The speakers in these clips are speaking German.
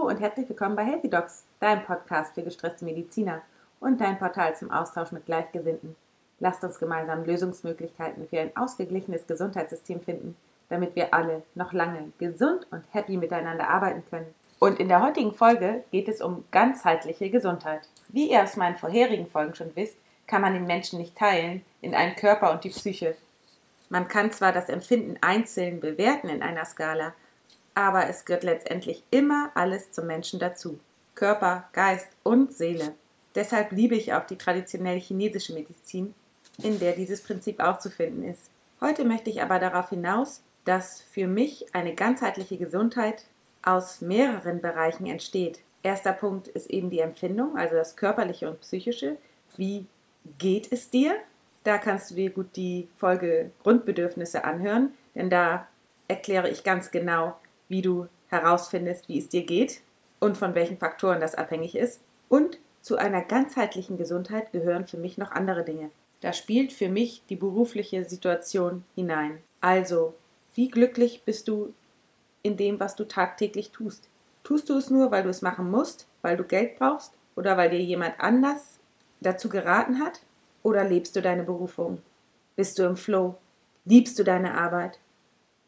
Und herzlich willkommen bei Healthy Docs, deinem Podcast für gestresste Mediziner und dein Portal zum Austausch mit Gleichgesinnten. Lasst uns gemeinsam Lösungsmöglichkeiten für ein ausgeglichenes Gesundheitssystem finden, damit wir alle noch lange gesund und happy miteinander arbeiten können. Und in der heutigen Folge geht es um ganzheitliche Gesundheit. Wie ihr aus meinen vorherigen Folgen schon wisst, kann man den Menschen nicht teilen in einen Körper und die Psyche. Man kann zwar das Empfinden einzeln bewerten in einer Skala, aber es gehört letztendlich immer alles zum Menschen dazu. Körper, Geist und Seele. Deshalb liebe ich auch die traditionelle chinesische Medizin, in der dieses Prinzip auch zu finden ist. Heute möchte ich aber darauf hinaus, dass für mich eine ganzheitliche Gesundheit aus mehreren Bereichen entsteht. Erster Punkt ist eben die Empfindung, also das körperliche und psychische. Wie geht es dir? Da kannst du dir gut die Folge Grundbedürfnisse anhören, denn da erkläre ich ganz genau, wie du herausfindest, wie es dir geht und von welchen Faktoren das abhängig ist. Und zu einer ganzheitlichen Gesundheit gehören für mich noch andere Dinge. Da spielt für mich die berufliche Situation hinein. Also, wie glücklich bist du in dem, was du tagtäglich tust? Tust du es nur, weil du es machen musst, weil du Geld brauchst oder weil dir jemand anders dazu geraten hat? Oder lebst du deine Berufung? Bist du im Flow? Liebst du deine Arbeit?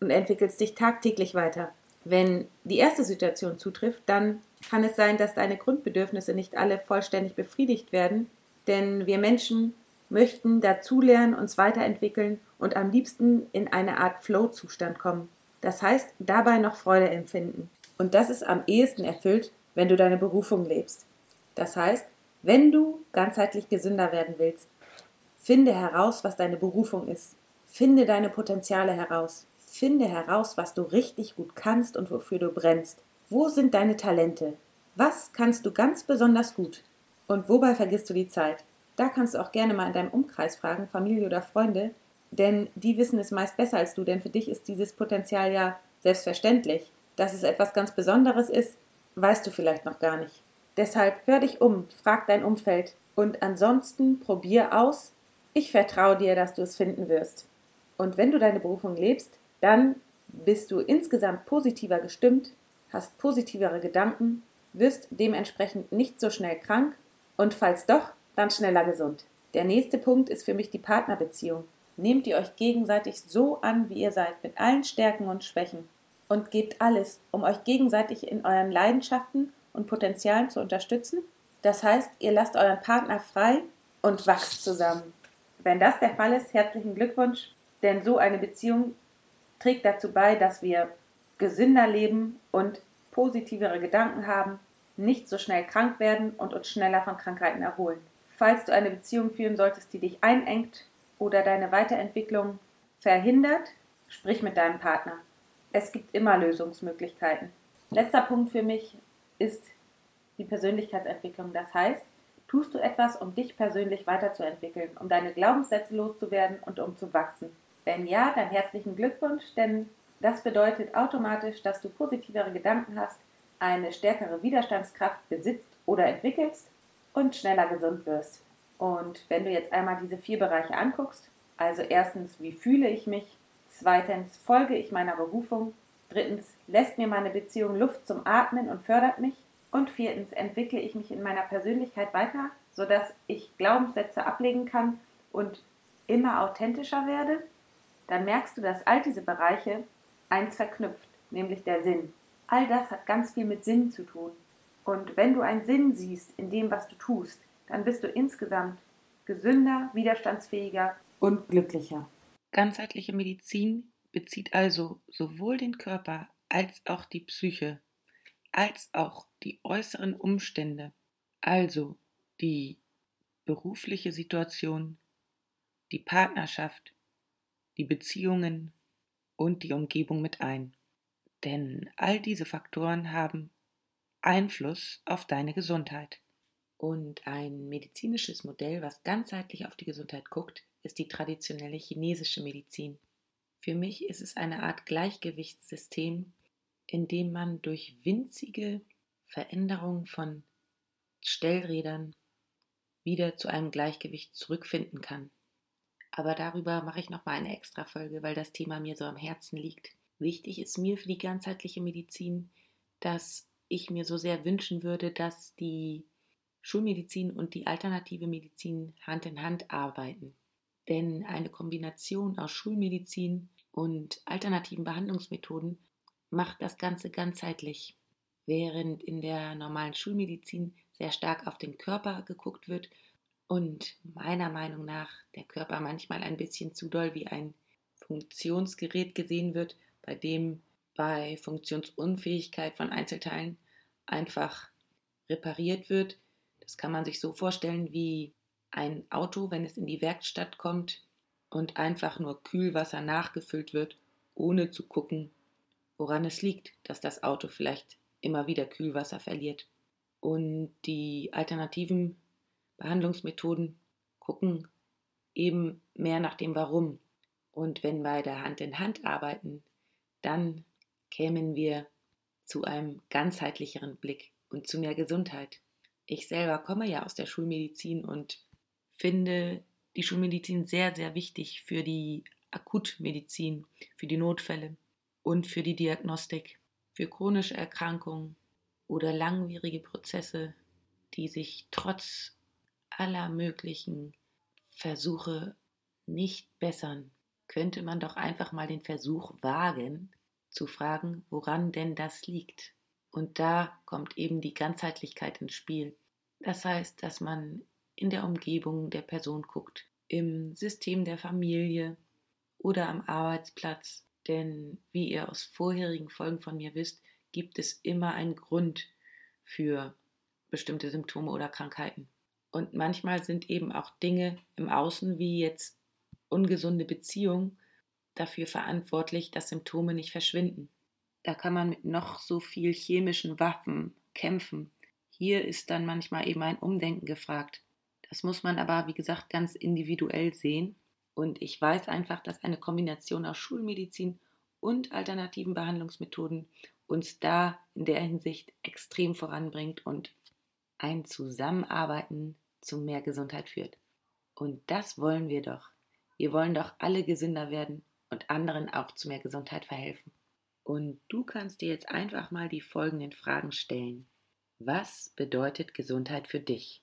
Und entwickelst dich tagtäglich weiter? Wenn die erste Situation zutrifft, dann kann es sein, dass deine Grundbedürfnisse nicht alle vollständig befriedigt werden, denn wir Menschen möchten dazulernen, uns weiterentwickeln und am liebsten in eine Art Flow-Zustand kommen. Das heißt, dabei noch Freude empfinden. Und das ist am ehesten erfüllt, wenn du deine Berufung lebst. Das heißt, wenn du ganzheitlich gesünder werden willst, finde heraus, was deine Berufung ist. Finde deine Potenziale heraus. Finde heraus, was du richtig gut kannst und wofür du brennst. Wo sind deine Talente? Was kannst du ganz besonders gut? Und wobei vergisst du die Zeit? Da kannst du auch gerne mal in deinem Umkreis fragen, Familie oder Freunde, denn die wissen es meist besser als du, denn für dich ist dieses Potenzial ja selbstverständlich. Dass es etwas ganz Besonderes ist, weißt du vielleicht noch gar nicht. Deshalb hör dich um, frag dein Umfeld und ansonsten probier aus. Ich vertraue dir, dass du es finden wirst. Und wenn du deine Berufung lebst, dann bist du insgesamt positiver gestimmt, hast positivere Gedanken, wirst dementsprechend nicht so schnell krank und falls doch, dann schneller gesund. Der nächste Punkt ist für mich die Partnerbeziehung. Nehmt ihr euch gegenseitig so an, wie ihr seid, mit allen Stärken und Schwächen und gebt alles, um euch gegenseitig in euren Leidenschaften und Potenzialen zu unterstützen. Das heißt, ihr lasst euren Partner frei und wachst zusammen. Wenn das der Fall ist, herzlichen Glückwunsch, denn so eine Beziehung trägt dazu bei, dass wir gesünder leben und positivere Gedanken haben, nicht so schnell krank werden und uns schneller von Krankheiten erholen. Falls du eine Beziehung führen solltest, die dich einengt oder deine Weiterentwicklung verhindert, sprich mit deinem Partner. Es gibt immer Lösungsmöglichkeiten. Letzter Punkt für mich ist die Persönlichkeitsentwicklung. Das heißt, tust du etwas, um dich persönlich weiterzuentwickeln, um deine Glaubenssätze loszuwerden und um zu wachsen. Wenn ja, dann herzlichen Glückwunsch, denn das bedeutet automatisch, dass du positivere Gedanken hast, eine stärkere Widerstandskraft besitzt oder entwickelst und schneller gesund wirst. Und wenn du jetzt einmal diese vier Bereiche anguckst, also erstens, wie fühle ich mich? Zweitens, folge ich meiner Berufung? Drittens, lässt mir meine Beziehung Luft zum Atmen und fördert mich? Und viertens, entwickle ich mich in meiner Persönlichkeit weiter, sodass ich Glaubenssätze ablegen kann und immer authentischer werde? Dann merkst du, dass all diese Bereiche eins verknüpft, nämlich der Sinn. All das hat ganz viel mit Sinn zu tun. Und wenn du einen Sinn siehst in dem, was du tust, dann bist du insgesamt gesünder, widerstandsfähiger und glücklicher. Ganzheitliche Medizin bezieht also sowohl den Körper als auch die Psyche, als auch die äußeren Umstände, also die berufliche Situation, die Partnerschaft, die Beziehungen und die Umgebung mit ein. Denn all diese Faktoren haben Einfluss auf deine Gesundheit. Und ein medizinisches Modell, was ganzheitlich auf die Gesundheit guckt, ist die traditionelle chinesische Medizin. Für mich ist es eine Art Gleichgewichtssystem, in dem man durch winzige Veränderungen von Stellrädern wieder zu einem Gleichgewicht zurückfinden kann. Aber darüber mache ich nochmal eine extra Folge, weil das Thema mir so am Herzen liegt. Wichtig ist mir für die ganzheitliche Medizin, dass ich mir so sehr wünschen würde, dass die Schulmedizin und die alternative Medizin Hand in Hand arbeiten. Denn eine Kombination aus Schulmedizin und alternativen Behandlungsmethoden macht das Ganze ganzheitlich. Während in der normalen Schulmedizin sehr stark auf den Körper geguckt wird und meiner Meinung nach der Körper manchmal ein bisschen zu doll wie ein Funktionsgerät gesehen wird, bei dem bei Funktionsunfähigkeit von Einzelteilen einfach repariert wird. Das kann man sich so vorstellen wie ein Auto, wenn es in die Werkstatt kommt und einfach nur Kühlwasser nachgefüllt wird, ohne zu gucken, woran es liegt, dass das Auto vielleicht immer wieder Kühlwasser verliert. Und die alternativen Behandlungsmethoden gucken eben mehr nach dem Warum. Und wenn beide Hand in Hand arbeiten, dann kämen wir zu einem ganzheitlicheren Blick und zu mehr Gesundheit. Ich selber komme ja aus der Schulmedizin und finde die Schulmedizin sehr, sehr wichtig für die Akutmedizin, für die Notfälle und für die Diagnostik, für chronische Erkrankungen oder langwierige Prozesse, die sich trotz aller möglichen Versuche nicht bessern, könnte man doch einfach mal den Versuch wagen, zu fragen, woran denn das liegt. Und da kommt eben die Ganzheitlichkeit ins Spiel. Das heißt, dass man in der Umgebung der Person guckt, im System der Familie oder am Arbeitsplatz. Denn wie ihr aus vorherigen Folgen von mir wisst, gibt es immer einen Grund für bestimmte Symptome oder Krankheiten. Und manchmal sind eben auch Dinge im Außen, wie jetzt ungesunde Beziehungen, dafür verantwortlich, dass Symptome nicht verschwinden. Da kann man mit noch so viel chemischen Waffen kämpfen. Hier ist dann manchmal eben ein Umdenken gefragt. Das muss man aber, wie gesagt, ganz individuell sehen. Und ich weiß einfach, dass eine Kombination aus Schulmedizin und alternativen Behandlungsmethoden uns da in der Hinsicht extrem voranbringt und ein Zusammenarbeiten zu mehr Gesundheit führt. Und das wollen wir doch. Wir wollen doch alle gesünder werden und anderen auch zu mehr Gesundheit verhelfen. Und du kannst dir jetzt einfach mal die folgenden Fragen stellen. Was bedeutet Gesundheit für dich?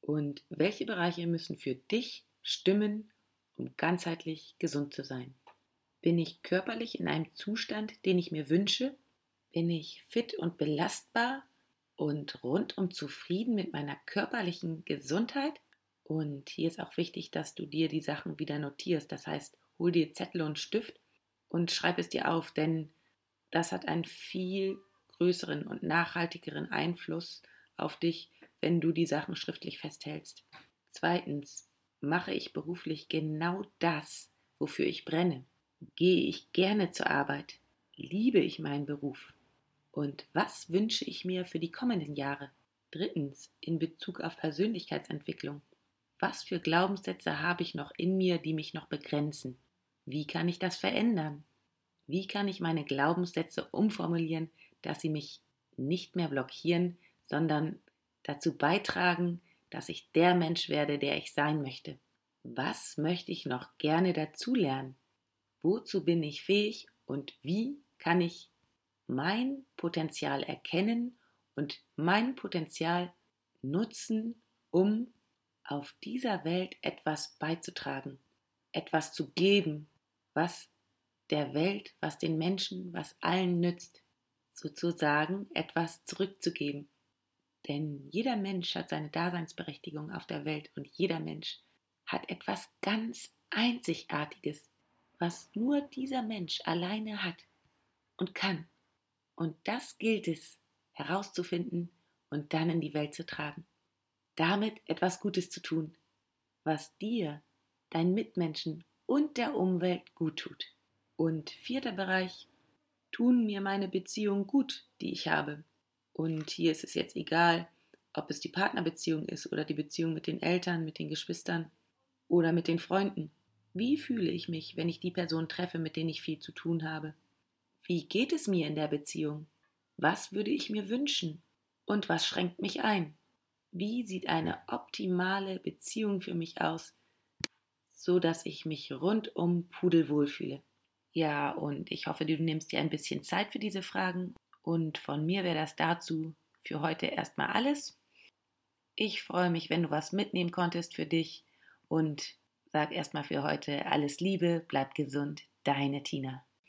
Und welche Bereiche müssen für dich stimmen, um ganzheitlich gesund zu sein? Bin ich körperlich in einem Zustand, den ich mir wünsche? Bin ich fit und belastbar und rundum zufrieden mit meiner körperlichen Gesundheit? Und hier ist auch wichtig, dass du dir die Sachen wieder notierst. Das heißt, hol dir Zettel und Stift und schreib es dir auf, denn das hat einen viel größeren und nachhaltigeren Einfluss auf dich, wenn du die Sachen schriftlich festhältst. Zweitens, mache ich beruflich genau das, wofür ich brenne? Gehe ich gerne zur Arbeit? Liebe ich meinen Beruf? Und was wünsche ich mir für die kommenden Jahre? Drittens, in Bezug auf Persönlichkeitsentwicklung. Was für Glaubenssätze habe ich noch in mir, die mich noch begrenzen? Wie kann ich das verändern? Wie kann ich meine Glaubenssätze umformulieren, dass sie mich nicht mehr blockieren, sondern dazu beitragen, dass ich der Mensch werde, der ich sein möchte. Was möchte ich noch gerne dazulernen? Wozu bin ich fähig und wie kann ich mein Potenzial erkennen und mein Potenzial nutzen, um auf dieser Welt etwas beizutragen, etwas zu geben, was der Welt, was den Menschen, was allen nützt, sozusagen etwas zurückzugeben. Denn jeder Mensch hat seine Daseinsberechtigung auf der Welt und jeder Mensch hat etwas ganz Einzigartiges, was nur dieser Mensch alleine hat und kann. Und das gilt es herauszufinden und dann in die Welt zu tragen. Damit etwas Gutes zu tun, was dir, deinen Mitmenschen und der Umwelt gut tut. Und vierter Bereich, tun mir meine Beziehungen gut, die ich habe. Und hier ist es jetzt egal, ob es die Partnerbeziehung ist oder die Beziehung mit den Eltern, mit den Geschwistern oder mit den Freunden. Wie fühle ich mich, wenn ich die Person treffe, mit denen ich viel zu tun habe? Wie geht es mir in der Beziehung? Was würde ich mir wünschen? Und was schränkt mich ein? Wie sieht eine optimale Beziehung für mich aus, so dass ich mich rundum pudelwohl fühle? Ja, und ich hoffe, du nimmst dir ein bisschen Zeit für diese Fragen Und von mir wäre das dazu für heute erstmal alles. Ich freue mich, wenn du was mitnehmen konntest für dich und sag erstmal für heute alles Liebe, bleib gesund, deine Tina.